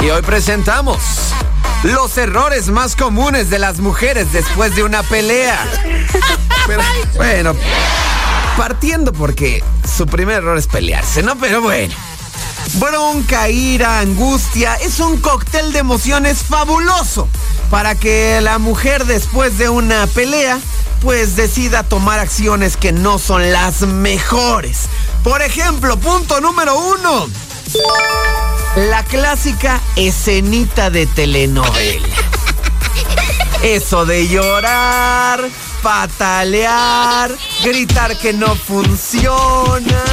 Y hoy presentamos los errores más comunes de las mujeres después de una pelea. bueno, partiendo porque su primer error es pelearse, ¿no? Pero bueno. Bronca, ira, angustia, es un cóctel de emociones fabuloso para que la mujer después de una pelea pues decida tomar acciones que no son las mejores. Por ejemplo, punto número uno. La clásica escenita de telenovela. Eso de llorar, patalear, gritar que no funciona.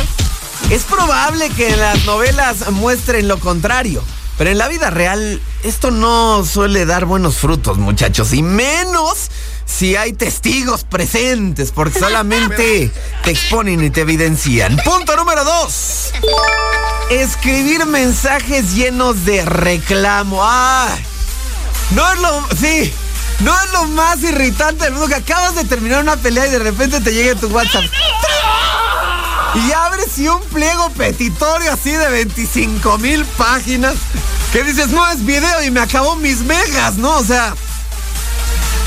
Es probable que en las novelas muestren lo contrario, pero en la vida real esto no suele dar buenos frutos, muchachos, y menos si hay testigos presentes, porque solamente te exponen y te evidencian. Punto número dos. Escribir mensajes llenos de reclamo. ¡Ay! No es lo. Sí. No es lo más irritante del que acabas de terminar una pelea y de repente te llega tu WhatsApp. Y abres y un pliego petitorio así de 25 mil páginas. Que dices, no es video y me acabó mis megas, ¿no? O sea.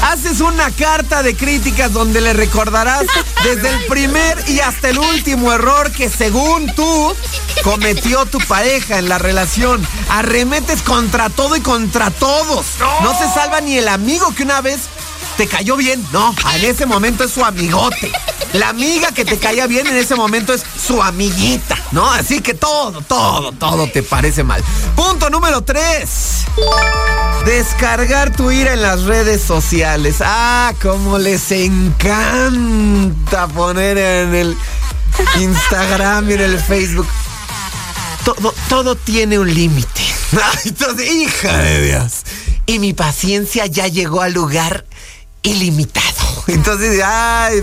Haces una carta de críticas donde le recordarás desde el primer y hasta el último error que según tú cometió tu pareja en la relación. Arremetes contra todo y contra todos. No se salva ni el amigo que una vez te cayó bien. No, en ese momento es su amigote. La amiga que te caía bien en ese momento es su amiguita, ¿no? Así que todo, todo, todo te parece mal. Punto número 3. Descargar tu ira en las redes sociales. Ah, cómo les encanta poner en el Instagram y en el Facebook. Todo, todo tiene un límite. Entonces, hija de Dios. Y mi paciencia ya llegó al lugar ilimitado. Entonces, ay,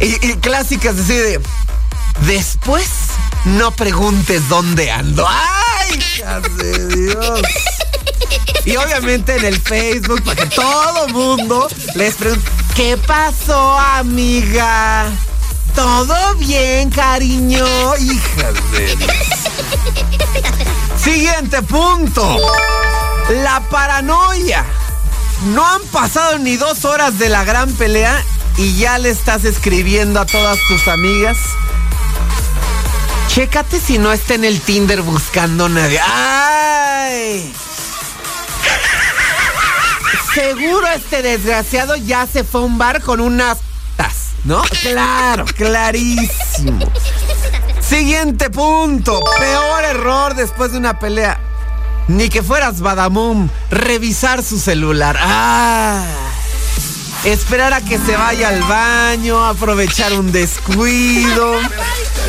y, clásicas así de, después no preguntes dónde ando. Ay, de Dios. Y obviamente en el Facebook, para que todo mundo les pregunte, ¿qué pasó, amiga? ¿Todo bien, cariño? Hija de Dios. Siguiente punto. La paranoia. No han pasado ni dos horas de la gran pelea y ya le estás escribiendo a todas tus amigas. Chécate si no está en el Tinder buscando nadie. ¡Ay! Seguro este desgraciado ya se fue a un bar con unas tas, ¿no? Claro, clarísimo. Siguiente punto. Peor error después de una pelea. Ni que fueras Badamum, revisar su celular. ¡Ah! Esperar a que se vaya al baño, aprovechar un descuido,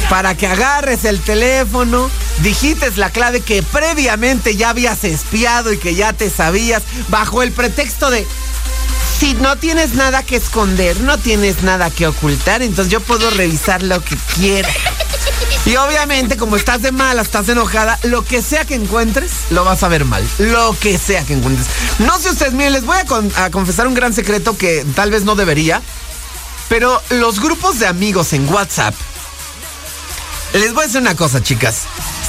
para que agarres el teléfono, dijites la clave que previamente ya habías espiado y que ya te sabías, bajo el pretexto de, si no tienes nada que esconder, no tienes nada que ocultar, entonces yo puedo revisar lo que quiera. Y obviamente, como estás de mala, estás enojada, lo que sea que encuentres, lo vas a ver mal. Lo que sea que encuentres. No sé ustedes, miren, les voy a, confesar un gran secreto que tal vez no debería. Pero los grupos de amigos en WhatsApp. Les voy a decir una cosa, chicas.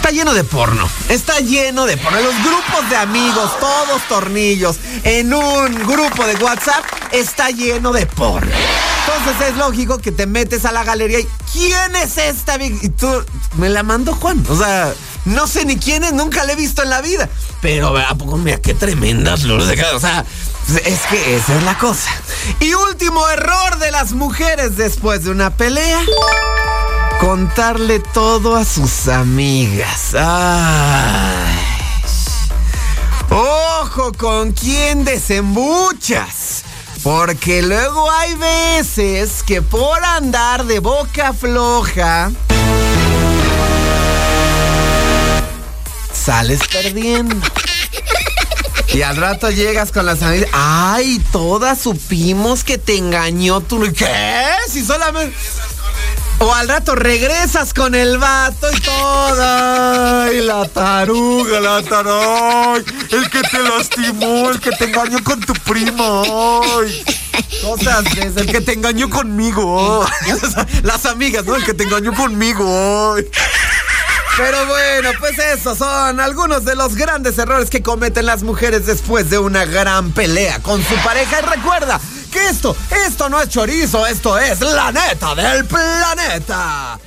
Está lleno de porno. Está lleno de porno. Los grupos de amigos, todos tornillos, en un grupo de WhatsApp, está lleno de porno. Entonces es lógico que te metes a la galería y ¿quién es esta? Y tú, me la mandó Juan. O sea, no sé ni quién es, nunca la he visto en la vida. Pero ¿a poco mira qué tremendas luces O sea, es que esa es la cosa. Y último error de las mujeres después de una pelea. Contarle todo a sus amigas. Ay. Ojo con quién desembuchas. Porque luego hay veces que por andar de boca floja, sales perdiendo. Y al rato llegas con las amigas. Ay, todas supimos que te engañó tu. ¿Qué? Si solamente. O al rato regresas con el vato y todo. Ay, la taruga, la taruga. El que te lastimó, el que te engañó con tu primo. Ay. Cosas de el que te engañó conmigo. Las amigas, ¿no? El que te engañó conmigo. Pero bueno, pues esos son algunos de los grandes errores que cometen las mujeres después de una gran pelea con su pareja. Y recuerda que esto, esto no es chorizo, esto es la neta del planeta.